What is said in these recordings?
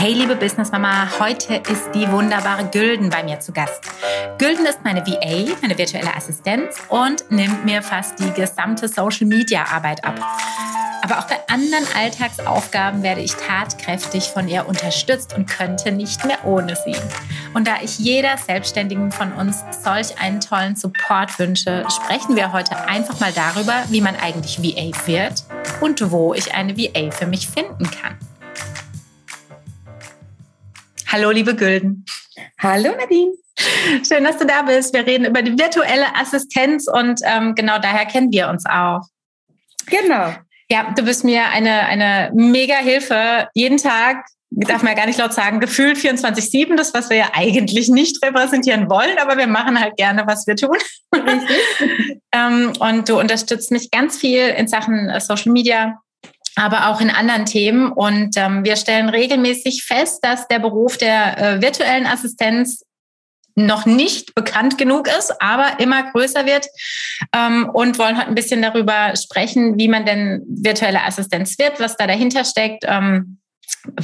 Hey liebe Business Mama, heute ist die wunderbare Gülden bei mir zu Gast. Gülden ist meine VA, meine virtuelle Assistenz und nimmt mir fast die gesamte Social Media Arbeit ab. Aber auch bei anderen Alltagsaufgaben werde ich tatkräftig von ihr unterstützt und könnte nicht mehr ohne sie. Und da ich jeder Selbstständigen von uns solch einen tollen Support wünsche, sprechen wir heute einfach mal darüber, wie man eigentlich VA wird und wo ich eine VA für mich finden kann. Hallo, liebe Gülden. Hallo, Nadine. Schön, dass du da bist. Wir reden über die virtuelle Assistenz und ähm, genau daher kennen wir uns auch. Genau. Ja, du bist mir eine, eine mega Hilfe. Jeden Tag, darf man ja gar nicht laut sagen, gefühlt 24-7, das, was wir ja eigentlich nicht repräsentieren wollen, aber wir machen halt gerne, was wir tun. ähm, und du unterstützt mich ganz viel in Sachen äh, Social Media, aber auch in anderen Themen. Und ähm, wir stellen regelmäßig fest, dass der Beruf der äh, virtuellen Assistenz noch nicht bekannt genug ist, aber immer größer wird ähm, und wollen heute ein bisschen darüber sprechen, wie man denn virtuelle Assistenz wird, was da dahinter steckt, ähm,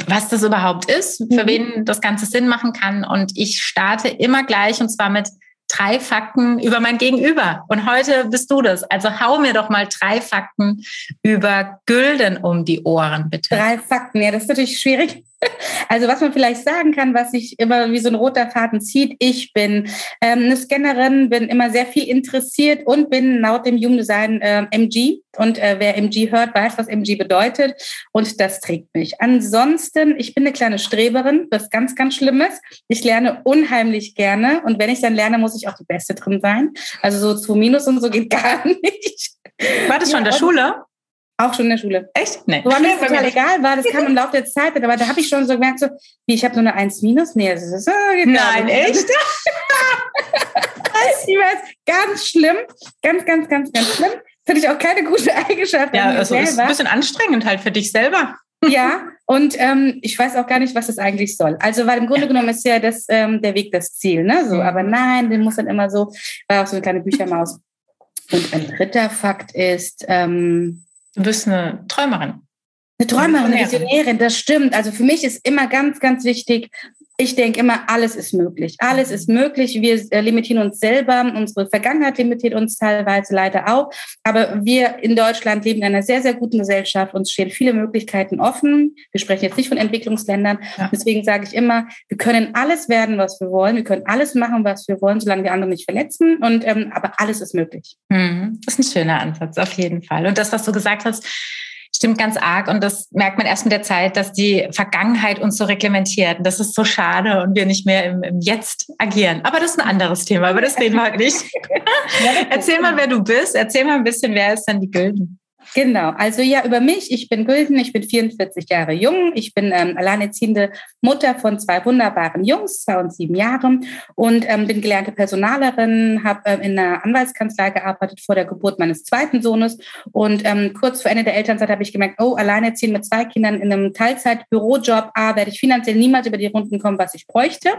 was das überhaupt ist, für mhm. wen das Ganze Sinn machen kann. Und ich starte immer gleich und zwar mit drei Fakten über mein Gegenüber. Und heute bist du das. Also hau mir doch mal drei Fakten über Gülden um die Ohren, bitte. Drei Fakten, ja, das ist natürlich schwierig. Also was man vielleicht sagen kann, was sich immer wie so ein roter Faden zieht, ich bin ähm, eine Scannerin, bin immer sehr viel interessiert und bin laut dem Human Design äh, MG. Und äh, wer MG hört, weiß, was MG bedeutet. Und das trägt mich. Ansonsten, ich bin eine kleine Streberin, was ganz, ganz Schlimmes. Ich lerne unheimlich gerne. Und wenn ich dann lerne, muss ich auch die Beste drin sein. Also so zu Minus und so geht gar nicht. War das schon in der Schule? Auch schon in der Schule. Echt? Nee. Wobei mir total egal war, das kam im Laufe der Zeit, aber da habe ich schon so gemerkt, so, wie ich habe so eine 1 minus. Nee, das ist so, Nein, echt? ich weiß, ganz schlimm. Ganz, ganz, ganz, ganz schlimm. Das hatte ich auch keine gute Eigenschaft. Ja, also ist ein bisschen anstrengend halt für dich selber. Ja, und ähm, ich weiß auch gar nicht, was das eigentlich soll. Also, weil im Grunde ja. genommen ist ja das, ähm, der Weg das Ziel, ne? So, mhm. aber nein, den muss dann immer so, war auch so eine kleine Büchermaus. Und ein dritter Fakt ist, ähm, Du bist eine Träumerin. Eine Träumerin, eine Visionärin, das stimmt. Also für mich ist immer ganz, ganz wichtig, ich denke immer, alles ist möglich. Alles ist möglich. Wir äh, limitieren uns selber. Unsere Vergangenheit limitiert uns teilweise leider auch. Aber wir in Deutschland leben in einer sehr, sehr guten Gesellschaft. Uns stehen viele Möglichkeiten offen. Wir sprechen jetzt nicht von Entwicklungsländern. Ja. Deswegen sage ich immer, wir können alles werden, was wir wollen. Wir können alles machen, was wir wollen, solange wir andere nicht verletzen. Und, ähm, aber alles ist möglich. Mhm. Das ist ein schöner Ansatz, auf jeden Fall. Und das, was du gesagt hast, stimmt ganz arg. Und das merkt man erst mit der Zeit, dass die Vergangenheit uns so reglementiert. Und das ist so schade und wir nicht mehr im, im Jetzt agieren. Aber das ist ein anderes Thema, über das reden wir heute nicht. Erzähl mal, wer du bist. Erzähl mal ein bisschen, wer ist denn die Gülden? Genau, also ja, über mich. Ich bin Gülden, ich bin 44 Jahre jung. Ich bin ähm, alleinerziehende Mutter von zwei wunderbaren Jungs, zwei und sieben Jahre und ähm, bin gelernte Personalerin, habe ähm, in einer Anwaltskanzlei gearbeitet vor der Geburt meines zweiten Sohnes und ähm, kurz vor Ende der Elternzeit habe ich gemerkt, oh, alleinerziehend mit zwei Kindern in einem Teilzeit-Bürojob, ah, werde ich finanziell niemals über die Runden kommen, was ich bräuchte,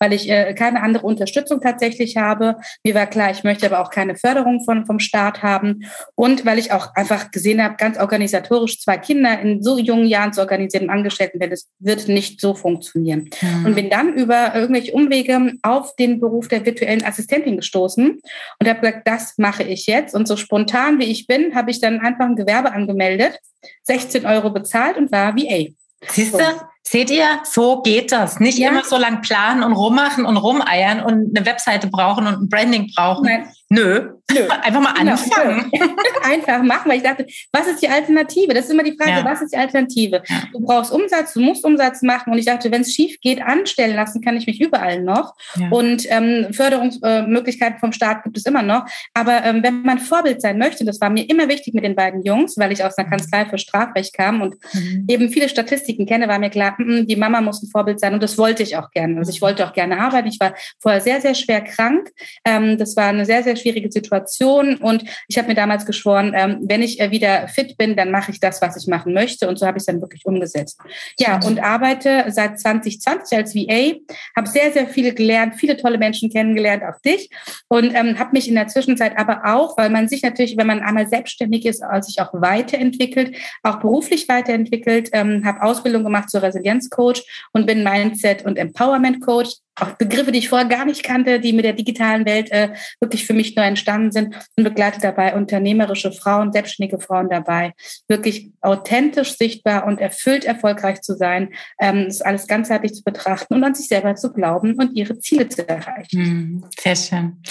weil ich äh, keine andere Unterstützung tatsächlich habe. Mir war klar, ich möchte aber auch keine Förderung von, vom Staat haben und weil ich auch einfach gesehen habe, ganz organisatorisch zwei Kinder in so jungen Jahren zu organisieren im Angestelltenverhältnis wird nicht so funktionieren. Mhm. Und bin dann über irgendwelche Umwege auf den Beruf der virtuellen Assistentin gestoßen und habe gesagt, das mache ich jetzt. Und so spontan wie ich bin, habe ich dann einfach ein Gewerbe angemeldet, 16 Euro bezahlt und war VA. Siehst du? So. Seht ihr, so geht das. Nicht ja. immer so lang planen und rummachen und rumeiern und eine Webseite brauchen und ein Branding brauchen. Nein. Nö. Nö. Einfach mal genau. anfangen. Einfach machen, weil ich dachte, was ist die Alternative? Das ist immer die Frage, ja. was ist die Alternative? Ja. Du brauchst Umsatz, du musst Umsatz machen. Und ich dachte, wenn es schief geht, anstellen lassen kann ich mich überall noch. Und ähm, Förderungsmöglichkeiten vom Staat gibt es immer noch. Aber ähm, wenn man Vorbild sein möchte, das war mir immer wichtig mit den beiden Jungs, weil ich aus einer mhm. Kanzlei für Strafrecht kam und mhm. eben viele Statistiken kenne, war mir klar, mm, die Mama muss ein Vorbild sein. Und das wollte ich auch gerne. Also ich wollte auch gerne arbeiten. Ich war vorher sehr, sehr schwer krank. Ähm, das war eine sehr, sehr schwierige Situation und ich habe mir damals geschworen, ähm, wenn ich äh, wieder fit bin, dann mache ich das, was ich machen möchte und so habe ich es dann wirklich umgesetzt. Ja, und arbeite seit 2020 als VA, habe sehr, sehr viele gelernt, viele tolle Menschen kennengelernt, auch dich und ähm, habe mich in der Zwischenzeit aber auch, weil man sich natürlich, wenn man einmal selbstständig ist, sich auch weiterentwickelt, auch beruflich weiterentwickelt, habe Ausbildung gemacht zur Resilienzcoach und bin Mindset- und Empowerment-Coach auch Begriffe, die ich vorher gar nicht kannte, die mit der digitalen Welt äh, wirklich für mich neu entstanden sind und begleite dabei unternehmerische Frauen, selbstständige Frauen dabei, wirklich authentisch sichtbar und erfüllt erfolgreich zu sein, ähm, das alles ganzheitlich zu betrachten und an sich selber zu glauben und ihre Ziele zu erreichen. Hm, sehr schön.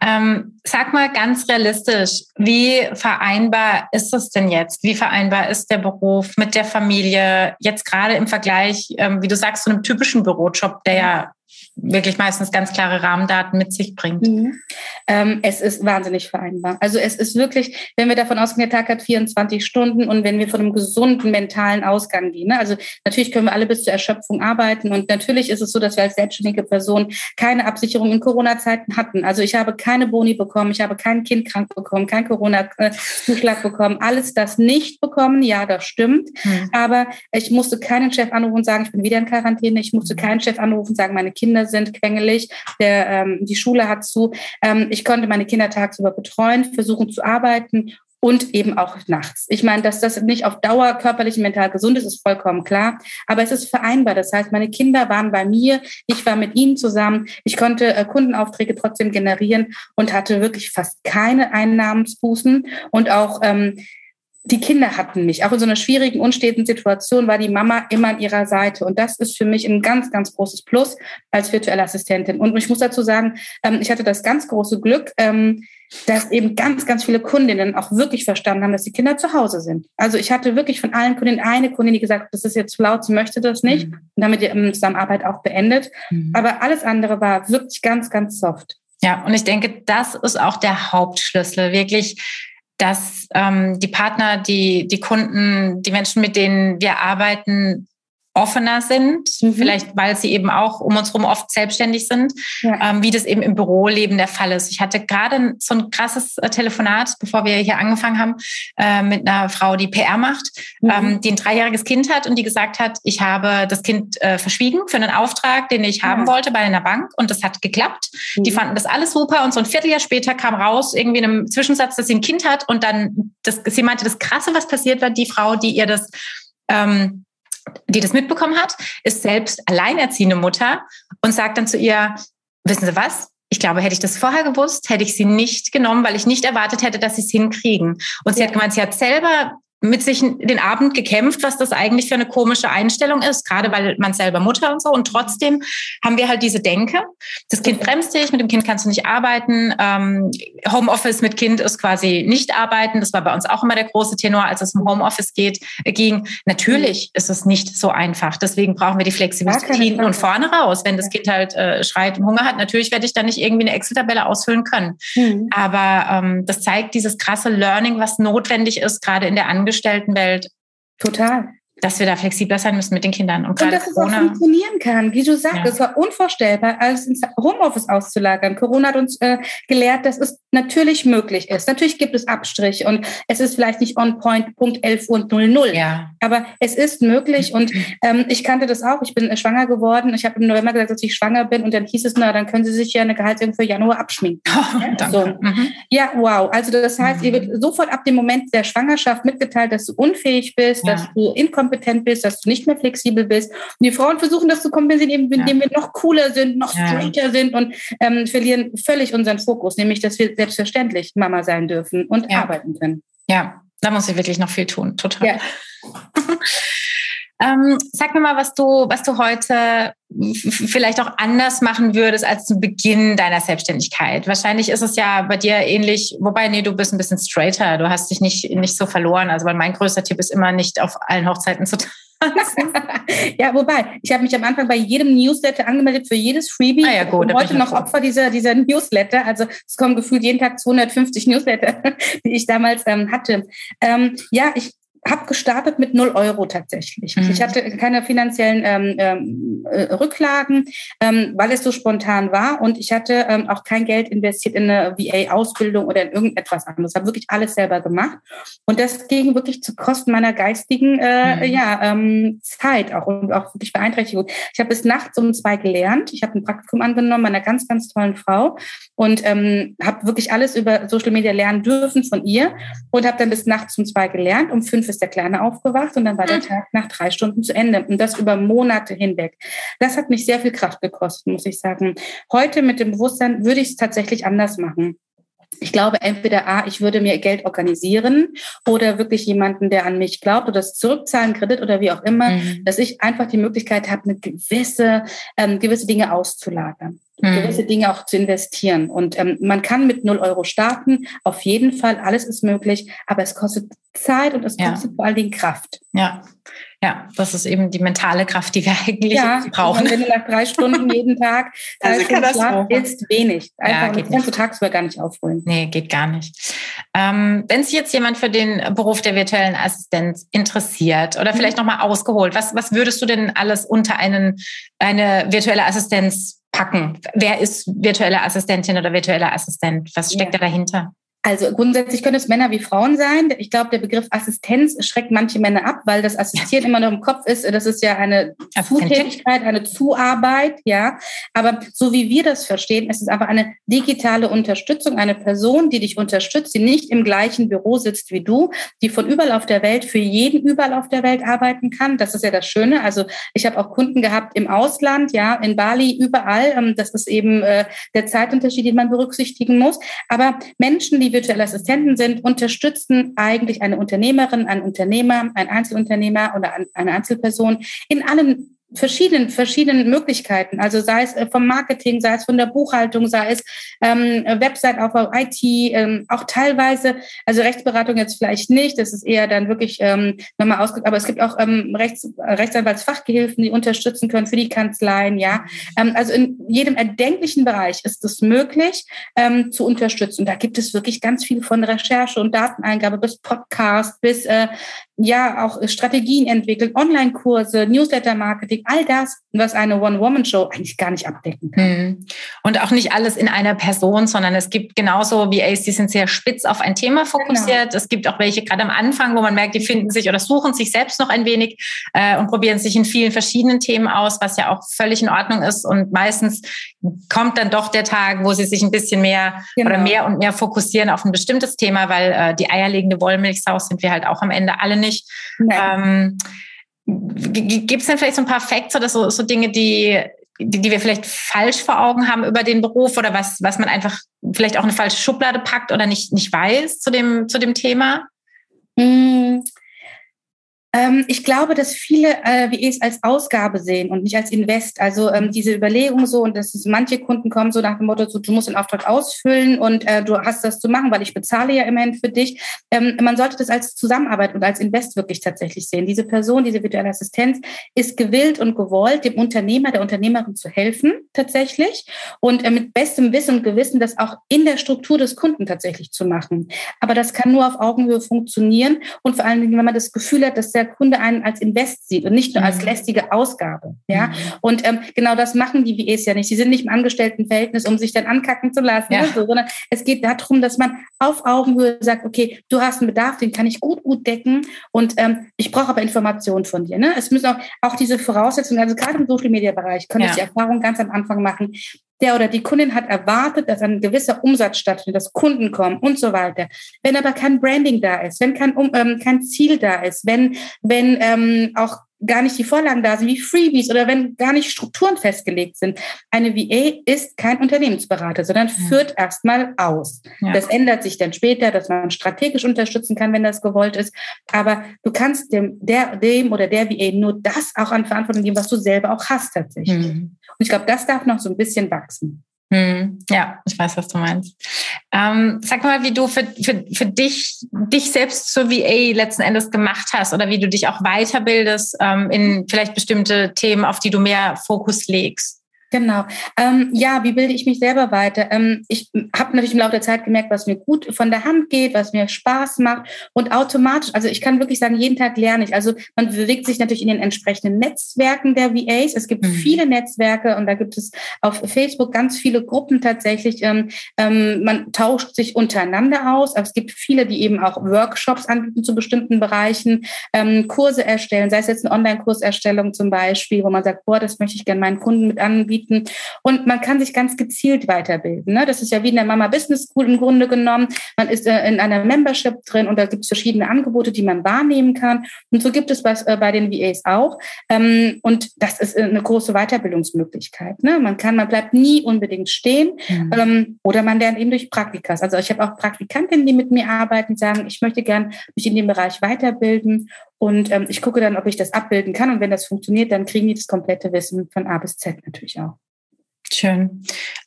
Ähm, sag mal ganz realistisch, wie vereinbar ist das denn jetzt? Wie vereinbar ist der Beruf mit der Familie jetzt gerade im Vergleich, ähm, wie du sagst, zu einem typischen Bürojob, der ja wirklich meistens ganz klare Rahmendaten mit sich bringt. Mhm. Ähm, es ist wahnsinnig vereinbar. Also es ist wirklich, wenn wir davon ausgehen, der Tag hat 24 Stunden und wenn wir von einem gesunden mentalen Ausgang gehen. Ne? Also natürlich können wir alle bis zur Erschöpfung arbeiten und natürlich ist es so, dass wir als selbstständige Person keine Absicherung in Corona-Zeiten hatten. Also ich habe keine Boni bekommen, ich habe kein Kind krank bekommen, kein Corona-Zuschlag bekommen, alles das nicht bekommen. Ja, das stimmt. Mhm. Aber ich musste keinen Chef anrufen und sagen, ich bin wieder in Quarantäne. Ich musste keinen Chef anrufen und sagen, meine Kinder sind quengelig, der, ähm, die Schule hat zu. Ähm, ich konnte meine Kinder tagsüber betreuen, versuchen zu arbeiten und eben auch nachts. Ich meine, dass das nicht auf Dauer körperlich und mental gesund ist, ist vollkommen klar. Aber es ist vereinbar. Das heißt, meine Kinder waren bei mir, ich war mit ihnen zusammen. Ich konnte äh, Kundenaufträge trotzdem generieren und hatte wirklich fast keine Einnahmensbußen und auch ähm, die Kinder hatten mich. Auch in so einer schwierigen, unsteten Situation war die Mama immer an ihrer Seite. Und das ist für mich ein ganz, ganz großes Plus als virtuelle Assistentin. Und ich muss dazu sagen, ähm, ich hatte das ganz große Glück, ähm, dass eben ganz, ganz viele Kundinnen auch wirklich verstanden haben, dass die Kinder zu Hause sind. Also ich hatte wirklich von allen Kundinnen eine Kundin, die gesagt hat, das ist jetzt zu laut, sie möchte das nicht. Mhm. Und damit die ähm, Zusammenarbeit auch beendet. Mhm. Aber alles andere war wirklich ganz, ganz soft. Ja, und ich denke, das ist auch der Hauptschlüssel, wirklich dass ähm, die Partner, die, die Kunden, die Menschen, mit denen wir arbeiten, offener sind, mhm. vielleicht weil sie eben auch um uns herum oft selbstständig sind, ja. ähm, wie das eben im Büroleben der Fall ist. Ich hatte gerade so ein krasses äh, Telefonat, bevor wir hier angefangen haben, äh, mit einer Frau, die PR macht, mhm. ähm, die ein dreijähriges Kind hat und die gesagt hat, ich habe das Kind äh, verschwiegen für einen Auftrag, den ich ja. haben wollte bei einer Bank und das hat geklappt. Mhm. Die fanden das alles super und so ein Vierteljahr später kam raus irgendwie in einem Zwischensatz, dass sie ein Kind hat und dann, das, sie meinte, das Krasse, was passiert war, die Frau, die ihr das ähm, die das mitbekommen hat, ist selbst alleinerziehende Mutter und sagt dann zu ihr, wissen Sie was? Ich glaube, hätte ich das vorher gewusst, hätte ich sie nicht genommen, weil ich nicht erwartet hätte, dass sie es hinkriegen. Und sie ja. hat gemeint, sie hat selber mit sich den Abend gekämpft, was das eigentlich für eine komische Einstellung ist, gerade weil man selber Mutter und so. Und trotzdem haben wir halt diese Denke, das Kind bremst dich, mit dem Kind kannst du nicht arbeiten. Ähm, Homeoffice mit Kind ist quasi nicht arbeiten. Das war bei uns auch immer der große Tenor, als es um Homeoffice geht, äh, ging. Natürlich ist es nicht so einfach. Deswegen brauchen wir die Flexibilität hinten und vorne raus. Wenn das Kind halt äh, schreit und Hunger hat, natürlich werde ich da nicht irgendwie eine Excel-Tabelle ausfüllen können. Mhm. Aber ähm, das zeigt dieses krasse Learning, was notwendig ist, gerade in der Anwendung Angestelltenwelt. Total dass wir da flexibler sein müssen mit den Kindern. Und, und dass Corona, es auch funktionieren kann. Wie du sagst, ja. es war unvorstellbar, alles ins Homeoffice auszulagern. Corona hat uns äh, gelehrt, dass es natürlich möglich ist. Natürlich gibt es Abstriche und es ist vielleicht nicht on point, Punkt 11 und 00. Ja. Aber es ist möglich und ähm, ich kannte das auch. Ich bin äh, schwanger geworden. Ich habe im November gesagt, dass ich schwanger bin und dann hieß es, na, dann können Sie sich ja eine Gehaltserhöhung für Januar abschminken. Oh, ja, so. mhm. ja, wow. Also das heißt, mhm. ihr wird sofort ab dem Moment der Schwangerschaft mitgeteilt, dass du unfähig bist, ja. dass du inkompetent inkompetent bist, dass du nicht mehr flexibel bist. Und die Frauen versuchen das zu kompensieren, indem ja. wir noch cooler sind, noch straighter ja. sind und ähm, verlieren völlig unseren Fokus, nämlich dass wir selbstverständlich Mama sein dürfen und ja. arbeiten können. Ja, da muss ich wirklich noch viel tun, total. Ja. Ähm, sag mir mal, was du, was du heute vielleicht auch anders machen würdest als zu Beginn deiner Selbstständigkeit. Wahrscheinlich ist es ja bei dir ähnlich, wobei, nee, du bist ein bisschen straighter, du hast dich nicht, nicht so verloren. Also, weil mein größter Tipp ist immer nicht auf allen Hochzeiten zu tanzen. ja, wobei, ich habe mich am Anfang bei jedem Newsletter angemeldet für jedes Freebie. Ah ja, gut, und heute noch Opfer dieser, dieser Newsletter. Also es kommen gefühlt jeden Tag 250 Newsletter, die ich damals ähm, hatte. Ähm, ja, ich habe gestartet mit 0 Euro tatsächlich. Mhm. Ich hatte keine finanziellen ähm, ähm, äh, Rücklagen, ähm, weil es so spontan war und ich hatte ähm, auch kein Geld investiert in eine VA-Ausbildung oder in irgendetwas anderes. Ich habe wirklich alles selber gemacht und das ging wirklich zu Kosten meiner geistigen äh, mhm. ja, ähm, Zeit auch und auch wirklich Beeinträchtigung. Ich habe bis nachts um zwei gelernt. Ich habe ein Praktikum angenommen bei einer ganz, ganz tollen Frau und ähm, habe wirklich alles über Social Media lernen dürfen von ihr und habe dann bis nachts um zwei gelernt. Um fünf ist der Kleine aufgewacht und dann war der hm. Tag nach drei Stunden zu Ende und das über Monate hinweg. Das hat mich sehr viel Kraft gekostet, muss ich sagen. Heute mit dem Bewusstsein würde ich es tatsächlich anders machen. Ich glaube, entweder A, ich würde mir Geld organisieren oder wirklich jemanden, der an mich glaubt oder das zurückzahlen, Kredit oder wie auch immer, mhm. dass ich einfach die Möglichkeit habe, eine gewisse, ähm, gewisse Dinge auszulagern. Gewisse Dinge auch zu investieren. Und ähm, man kann mit 0 Euro starten, auf jeden Fall, alles ist möglich, aber es kostet Zeit und es kostet ja. vor allen Dingen Kraft. Ja. Ja, das ist eben die mentale Kraft, die wir eigentlich ja, brauchen. Wenn du nach drei Stunden jeden Tag also Schlaf ist wenig. Einfach, ja, geht kannst du tagsüber gar nicht aufholen. Nee, geht gar nicht. Ähm, wenn sich jetzt jemand für den Beruf der virtuellen Assistenz interessiert oder mhm. vielleicht nochmal ausgeholt, was, was würdest du denn alles unter einen, eine virtuelle Assistenz packen? Wer ist virtuelle Assistentin oder virtueller Assistent? Was steckt ja. da dahinter? Also grundsätzlich können es Männer wie Frauen sein. Ich glaube, der Begriff Assistenz schreckt manche Männer ab, weil das Assistieren ja. immer noch im Kopf ist. Das ist ja eine Zutätigkeit, eine Zuarbeit, ja. Aber so wie wir das verstehen, ist es aber eine digitale Unterstützung, eine Person, die dich unterstützt, die nicht im gleichen Büro sitzt wie du, die von überall auf der Welt für jeden überall auf der Welt arbeiten kann. Das ist ja das Schöne. Also ich habe auch Kunden gehabt im Ausland, ja, in Bali, überall. Ähm, das ist eben äh, der Zeitunterschied, den man berücksichtigen muss. Aber Menschen, die virtuelle Assistenten sind, unterstützen eigentlich eine Unternehmerin, ein Unternehmer, ein Einzelunternehmer oder eine Einzelperson in allen verschiedenen, verschiedenen Möglichkeiten. Also sei es äh, vom Marketing, sei es von der Buchhaltung, sei es ähm, Website-Aufbau, IT, ähm, auch teilweise, also Rechtsberatung jetzt vielleicht nicht, das ist eher dann wirklich ähm, nochmal ausgedrückt, aber es gibt auch ähm, Rechts, Rechtsanwaltsfachgehilfen, die unterstützen können für die Kanzleien, ja. Ähm, also in jedem erdenklichen Bereich ist es möglich ähm, zu unterstützen. Da gibt es wirklich ganz viel von Recherche und Dateneingabe bis Podcast, bis äh, ja auch Strategien entwickeln, Online-Kurse, Newsletter-Marketing, all das, was eine One-Woman-Show eigentlich gar nicht abdecken kann. Mhm. Und auch nicht alles in einer Person, sondern es gibt genauso wie Ace, die sind sehr spitz auf ein Thema fokussiert. Genau. Es gibt auch welche gerade am Anfang, wo man merkt, die finden sich oder suchen sich selbst noch ein wenig äh, und probieren sich in vielen verschiedenen Themen aus, was ja auch völlig in Ordnung ist. Und meistens kommt dann doch der Tag, wo sie sich ein bisschen mehr genau. oder mehr und mehr fokussieren auf ein bestimmtes Thema, weil äh, die eierlegende Wollmilchsau sind wir halt auch am Ende alle nicht. Ähm, Gibt es denn vielleicht so ein paar Facts oder so, so Dinge, die, die, die, wir vielleicht falsch vor Augen haben über den Beruf oder was, was man einfach vielleicht auch eine falsche Schublade packt oder nicht, nicht weiß zu dem, zu dem Thema? Ähm, ich glaube, dass viele äh, es als Ausgabe sehen und nicht als Invest. Also ähm, diese Überlegung so und dass es, manche Kunden kommen so nach dem Motto, so, du musst den Auftrag ausfüllen und äh, du hast das zu machen, weil ich bezahle ja immerhin für dich. Ähm, man sollte das als Zusammenarbeit und als Invest wirklich tatsächlich sehen. Diese Person, diese virtuelle Assistenz ist gewillt und gewollt, dem Unternehmer, der Unternehmerin zu helfen tatsächlich und äh, mit bestem Wissen und Gewissen das auch in der Struktur des Kunden tatsächlich zu machen. Aber das kann nur auf Augenhöhe funktionieren und vor allen Dingen, wenn man das Gefühl hat, dass der Kunde einen als Invest sieht und nicht nur als mhm. lästige Ausgabe. Ja, mhm. und ähm, genau das machen die VEs ja nicht. Sie sind nicht im Angestelltenverhältnis, um sich dann ankacken zu lassen, ja. so, sondern es geht darum, dass man auf Augenhöhe sagt, okay, du hast einen Bedarf, den kann ich gut, gut decken und ähm, ich brauche aber Informationen von dir. Ne? Es müssen auch, auch diese Voraussetzungen, also gerade im Social Media Bereich, können ja. ich die Erfahrung ganz am Anfang machen, der oder die Kundin hat erwartet, dass ein gewisser Umsatz stattfindet, dass Kunden kommen und so weiter. Wenn aber kein Branding da ist, wenn kein, ähm, kein Ziel da ist, wenn, wenn ähm, auch gar nicht die Vorlagen da sind, wie Freebies oder wenn gar nicht Strukturen festgelegt sind. Eine VA ist kein Unternehmensberater, sondern ja. führt erstmal aus. Ja. Das ändert sich dann später, dass man strategisch unterstützen kann, wenn das gewollt ist. Aber du kannst dem, der, dem oder der VA nur das auch an Verantwortung geben, was du selber auch hast tatsächlich. Mhm. Und ich glaube, das darf noch so ein bisschen wachsen. Hm, ja, ich weiß, was du meinst. Ähm, sag mal, wie du für, für, für dich, dich selbst zur VA letzten Endes gemacht hast oder wie du dich auch weiterbildest ähm, in vielleicht bestimmte Themen, auf die du mehr Fokus legst. Genau. Ähm, ja, wie bilde ich mich selber weiter? Ähm, ich habe natürlich im Laufe der Zeit gemerkt, was mir gut von der Hand geht, was mir Spaß macht und automatisch, also ich kann wirklich sagen, jeden Tag lerne ich. Also man bewegt sich natürlich in den entsprechenden Netzwerken der VAs. Es gibt mhm. viele Netzwerke und da gibt es auf Facebook ganz viele Gruppen tatsächlich. Ähm, ähm, man tauscht sich untereinander aus, aber es gibt viele, die eben auch Workshops anbieten zu bestimmten Bereichen, ähm, Kurse erstellen, sei es jetzt eine Online-Kurserstellung zum Beispiel, wo man sagt, boah, das möchte ich gerne meinen Kunden mit anbieten. Und man kann sich ganz gezielt weiterbilden. Ne? Das ist ja wie in der Mama Business School im Grunde genommen. Man ist äh, in einer Membership drin und da gibt es verschiedene Angebote, die man wahrnehmen kann. Und so gibt es was äh, bei den VAs auch. Ähm, und das ist äh, eine große Weiterbildungsmöglichkeit. Ne? Man kann, man bleibt nie unbedingt stehen mhm. ähm, oder man lernt eben durch Praktikas. Also ich habe auch Praktikantinnen, die mit mir arbeiten, sagen, ich möchte gern mich in dem Bereich weiterbilden und ähm, ich gucke dann, ob ich das abbilden kann. Und wenn das funktioniert, dann kriegen die das komplette Wissen von A bis Z natürlich auch. Schön.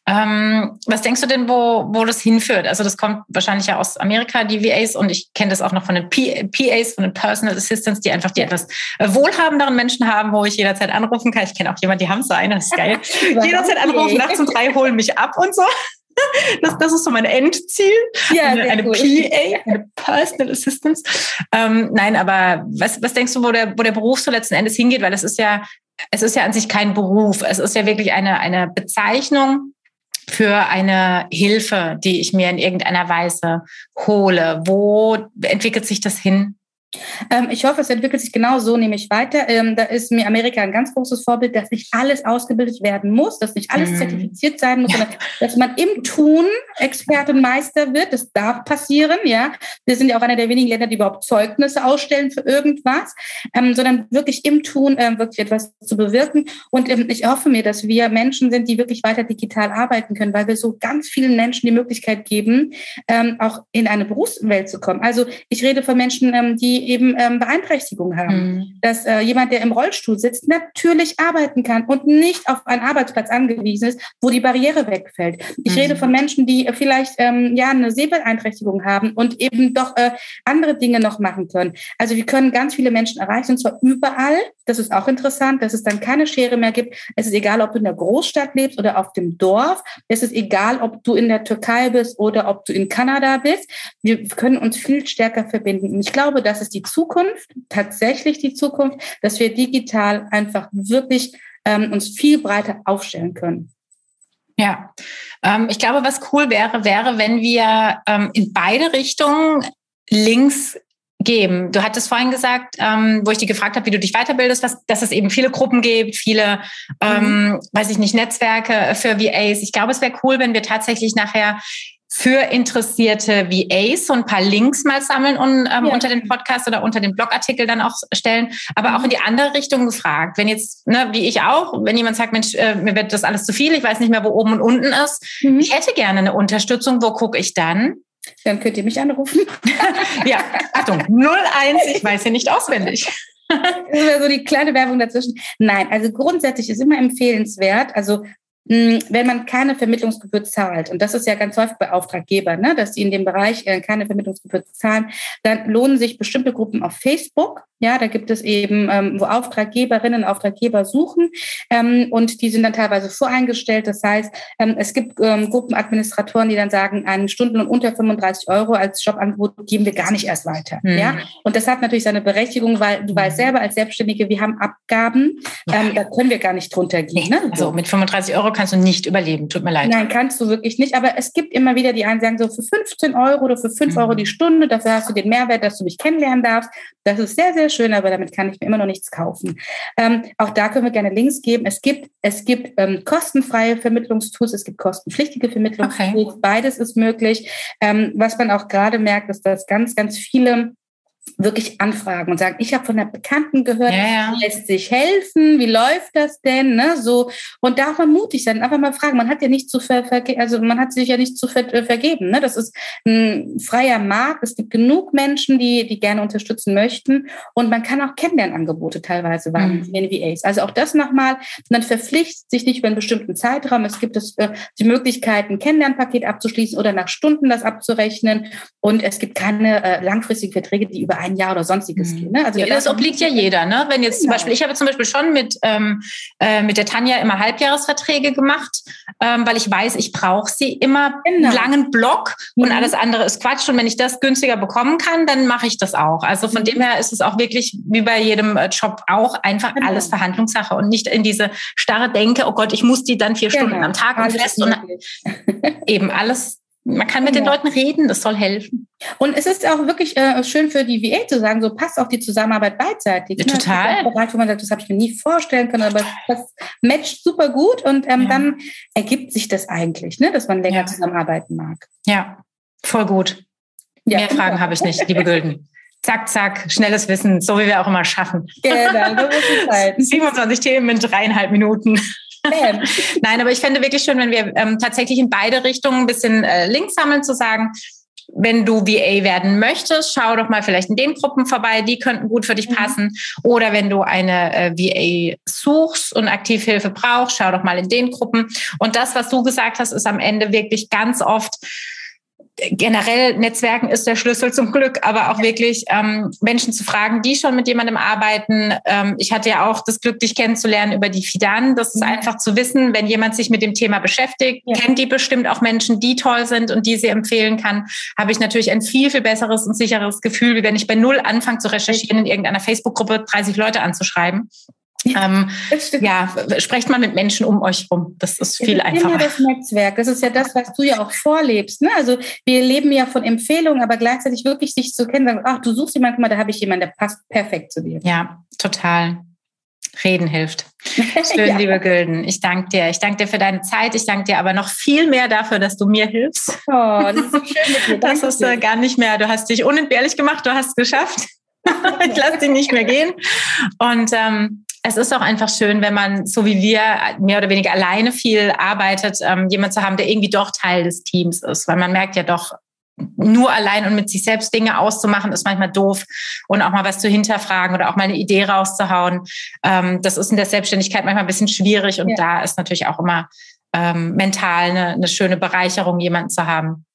Ähm, was denkst du denn, wo, wo das hinführt? Also das kommt wahrscheinlich ja aus Amerika, die VAs, und ich kenne das auch noch von den P PAs, von den Personal Assistants, die einfach die etwas äh, wohlhabenderen Menschen haben, wo ich jederzeit anrufen kann. Ich kenne auch jemanden, die haben so eine, das ist geil. jederzeit anrufen, nachts um drei holen mich ab und so. Das, das ist so mein Endziel. Ja, eine, eine. PA, eine Personal Assistance. Ähm, nein, aber was, was denkst du, wo der, wo der Beruf so letzten Endes hingeht? Weil es ist ja, es ist ja an sich kein Beruf. Es ist ja wirklich eine, eine Bezeichnung für eine Hilfe, die ich mir in irgendeiner Weise hole. Wo entwickelt sich das hin? Ähm, ich hoffe, es entwickelt sich genau so, nämlich weiter. Ähm, da ist mir Amerika ein ganz großes Vorbild, dass nicht alles ausgebildet werden muss, dass nicht alles mhm. zertifiziert sein muss, sondern dass man im Tun Experte und Meister wird. Das darf passieren, ja. Wir sind ja auch einer der wenigen Länder, die überhaupt Zeugnisse ausstellen für irgendwas, ähm, sondern wirklich im Tun wirklich etwas zu bewirken. Und ich hoffe mir, dass wir Menschen sind, die wirklich weiter digital arbeiten können, weil wir so ganz vielen Menschen die Möglichkeit geben, auch in eine Berufswelt zu kommen. Also ich rede von Menschen, ähm, die eben ähm, Beeinträchtigungen haben. Mhm. Dass äh, jemand, der im Rollstuhl sitzt, natürlich arbeiten kann und nicht auf einen Arbeitsplatz angewiesen ist, wo die Barriere wegfällt. Ich mhm. rede von Menschen, die äh, vielleicht ähm, ja eine Sehbeeinträchtigung haben und eben doch äh, andere Dinge noch machen können. Also wir können ganz viele Menschen erreichen, und zwar überall. Das ist auch interessant, dass es dann keine Schere mehr gibt. Es ist egal, ob du in der Großstadt lebst oder auf dem Dorf. Es ist egal, ob du in der Türkei bist oder ob du in Kanada bist. Wir können uns viel stärker verbinden. Und ich glaube, das ist ist die Zukunft, tatsächlich die Zukunft, dass wir digital einfach wirklich ähm, uns viel breiter aufstellen können. Ja, ähm, ich glaube, was cool wäre, wäre, wenn wir ähm, in beide Richtungen Links geben. Du hattest vorhin gesagt, ähm, wo ich dich gefragt habe, wie du dich weiterbildest, was, dass es eben viele Gruppen gibt, viele, ähm, mhm. weiß ich nicht, Netzwerke für VAs. Ich glaube, es wäre cool, wenn wir tatsächlich nachher für interessierte VAs so ein paar Links mal sammeln und ähm, ja. unter den Podcast oder unter den Blogartikel dann auch stellen, aber auch in die andere Richtung gefragt. Wenn jetzt, ne, wie ich auch, wenn jemand sagt, Mensch, äh, mir wird das alles zu viel, ich weiß nicht mehr, wo oben und unten ist, mhm. ich hätte gerne eine Unterstützung, wo gucke ich dann? Dann könnt ihr mich anrufen. ja, Achtung, 01, ich weiß hier nicht auswendig. Das wäre so die kleine Werbung dazwischen. Nein, also grundsätzlich ist immer empfehlenswert, also wenn man keine Vermittlungsgebühr zahlt, und das ist ja ganz häufig bei Auftraggebern, ne, dass sie in dem Bereich äh, keine Vermittlungsgebühr zahlen, dann lohnen sich bestimmte Gruppen auf Facebook. Ja, da gibt es eben, ähm, wo Auftraggeberinnen, Auftraggeber suchen ähm, und die sind dann teilweise voreingestellt. Das heißt, ähm, es gibt ähm, Gruppenadministratoren, die dann sagen, einen Stunden und unter 35 Euro als Jobangebot geben wir gar nicht erst weiter. Mhm. Ja, und das hat natürlich seine Berechtigung, weil du weißt selber als Selbstständige, wir haben Abgaben, ähm, da können wir gar nicht drunter gehen. Ne? Also mit 35 Euro kannst du nicht überleben. Tut mir leid. Nein, kannst du wirklich nicht. Aber es gibt immer wieder die einen, sagen so für 15 Euro oder für 5 mhm. Euro die Stunde, dafür hast du den Mehrwert, dass du mich kennenlernen darfst. Das ist sehr, sehr schön, aber damit kann ich mir immer noch nichts kaufen. Ähm, auch da können wir gerne Links geben. Es gibt, es gibt ähm, kostenfreie Vermittlungstools, es gibt kostenpflichtige Vermittlungstools. Okay. Beides ist möglich. Ähm, was man auch gerade merkt, ist, dass ganz, ganz viele wirklich anfragen und sagen, ich habe von der Bekannten gehört, ja, ja. lässt sich helfen, wie läuft das denn, ne, so und darf man mutig sein, einfach mal fragen. Man hat ja nicht zu ver, also man hat sich ja nicht zu ver äh, vergeben, ne? Das ist ein freier Markt. Es gibt genug Menschen, die die gerne unterstützen möchten und man kann auch Kennenlernangebote teilweise wahrnehmen, mhm. VAs. Also auch das nochmal. Man verpflichtet sich nicht über einen bestimmten Zeitraum. Es gibt es äh, die Möglichkeit, ein Kennenlernpaket abzuschließen oder nach Stunden das abzurechnen und es gibt keine äh, langfristigen Verträge, die über ein Jahr oder sonstiges mhm. gehen. Ne? Also ja, das obliegt ja jeder. Ne? Wenn jetzt genau. zum Beispiel, ich habe zum Beispiel schon mit, ähm, äh, mit der Tanja immer Halbjahresverträge gemacht, ähm, weil ich weiß, ich brauche sie immer genau. einen langen Block mhm. und alles andere ist Quatsch. Und wenn ich das günstiger bekommen kann, dann mache ich das auch. Also von mhm. dem her ist es auch wirklich wie bei jedem äh, Job auch einfach genau. alles Verhandlungssache und nicht in diese starre Denke, oh Gott, ich muss die dann vier genau. Stunden am Tag und fest und eben alles man kann mit ja. den Leuten reden, das soll helfen. Und es ist auch wirklich äh, schön für die VA zu sagen, so passt auch die Zusammenarbeit beidseitig. Ja, ne? total. Bereich, wo man sagt, das habe ich mir nie vorstellen können, aber das matcht super gut und ähm, ja. dann ergibt sich das eigentlich, ne, dass man länger zusammenarbeiten mag. Ja, voll gut. Mehr Fragen habe ich nicht, liebe Gülden. Zack, zack, schnelles Wissen, so wie wir auch immer schaffen. Genau, so 27 Themen in dreieinhalb Minuten. Nein, aber ich fände wirklich schön, wenn wir ähm, tatsächlich in beide Richtungen ein bisschen äh, Links sammeln, zu sagen, wenn du VA werden möchtest, schau doch mal vielleicht in den Gruppen vorbei, die könnten gut für dich mhm. passen. Oder wenn du eine äh, VA suchst und Aktivhilfe brauchst, schau doch mal in den Gruppen. Und das, was du gesagt hast, ist am Ende wirklich ganz oft generell Netzwerken ist der Schlüssel zum Glück, aber auch wirklich ähm, Menschen zu fragen, die schon mit jemandem arbeiten. Ähm, ich hatte ja auch das Glück, dich kennenzulernen über die Fidan. Das ist einfach zu wissen, wenn jemand sich mit dem Thema beschäftigt, ja. kennt die bestimmt auch Menschen, die toll sind und die sie empfehlen kann, habe ich natürlich ein viel, viel besseres und sicheres Gefühl, wie wenn ich bei Null anfange zu recherchieren, in irgendeiner Facebook-Gruppe 30 Leute anzuschreiben. Ähm, ja, sprecht mal mit Menschen um euch rum. Das ist viel das einfacher. Ist das Netzwerk. Das ist ja das, was du ja auch vorlebst. Ne? Also wir leben ja von Empfehlungen, aber gleichzeitig wirklich sich zu kennen, sagen, ach, du suchst jemanden, da habe ich jemanden, der passt perfekt zu dir. Ja, total. Reden hilft. Schön, ja. liebe Gülden. Ich danke dir. Ich danke dir für deine Zeit. Ich danke dir aber noch viel mehr dafür, dass du mir hilfst. Oh, das ist so schön mit dir. Das ist äh, gar nicht mehr. Du hast dich unentbehrlich gemacht. Du hast es geschafft. ich lasse dich nicht mehr gehen. Und ähm, es ist auch einfach schön, wenn man, so wie wir, mehr oder weniger alleine viel arbeitet, ähm, jemand zu haben, der irgendwie doch Teil des Teams ist. Weil man merkt ja doch, nur allein und mit sich selbst Dinge auszumachen, ist manchmal doof. Und auch mal was zu hinterfragen oder auch mal eine Idee rauszuhauen. Ähm, das ist in der Selbstständigkeit manchmal ein bisschen schwierig. Und ja. da ist natürlich auch immer ähm, mental eine, eine schöne Bereicherung, jemanden zu haben.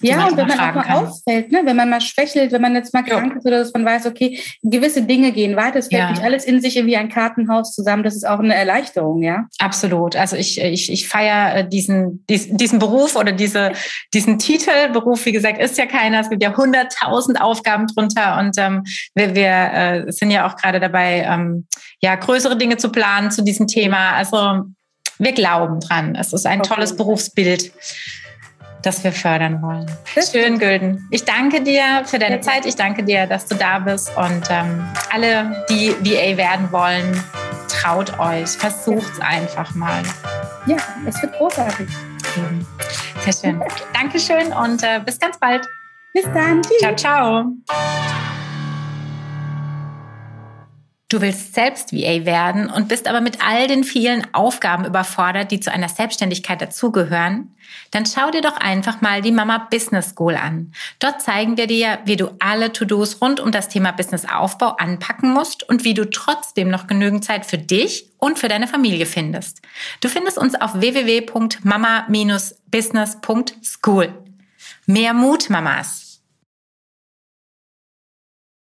Ja, und wenn man auch mal kann. auffällt, ne? wenn man mal schwächelt, wenn man jetzt mal krank ja. ist oder dass man weiß, okay, gewisse Dinge gehen weiter, es fällt ja. nicht alles in sich wie ein Kartenhaus zusammen, das ist auch eine Erleichterung, ja? Absolut. Also ich, ich, ich feiere äh, diesen, diesen Beruf oder diese, diesen Titel. Beruf, wie gesagt, ist ja keiner. Es gibt ja hunderttausend Aufgaben drunter und ähm, wir, wir äh, sind ja auch gerade dabei, ähm, ja, größere Dinge zu planen zu diesem Thema. Also wir glauben dran. Es ist ein okay. tolles Berufsbild das wir fördern wollen. Schön, Gülden. Ich danke dir für deine Zeit. Ich danke dir, dass du da bist. Und ähm, alle, die VA werden wollen, traut euch. Versucht es einfach mal. Ja, es wird großartig. Sehr schön. Dankeschön und äh, bis ganz bald. Bis dann. Tschüss. Ciao, ciao. Du willst selbst VA werden und bist aber mit all den vielen Aufgaben überfordert, die zu einer Selbstständigkeit dazugehören? Dann schau dir doch einfach mal die Mama Business School an. Dort zeigen wir dir, wie du alle To-Dos rund um das Thema Businessaufbau anpacken musst und wie du trotzdem noch genügend Zeit für dich und für deine Familie findest. Du findest uns auf www.mama-business.school. Mehr Mut, Mamas!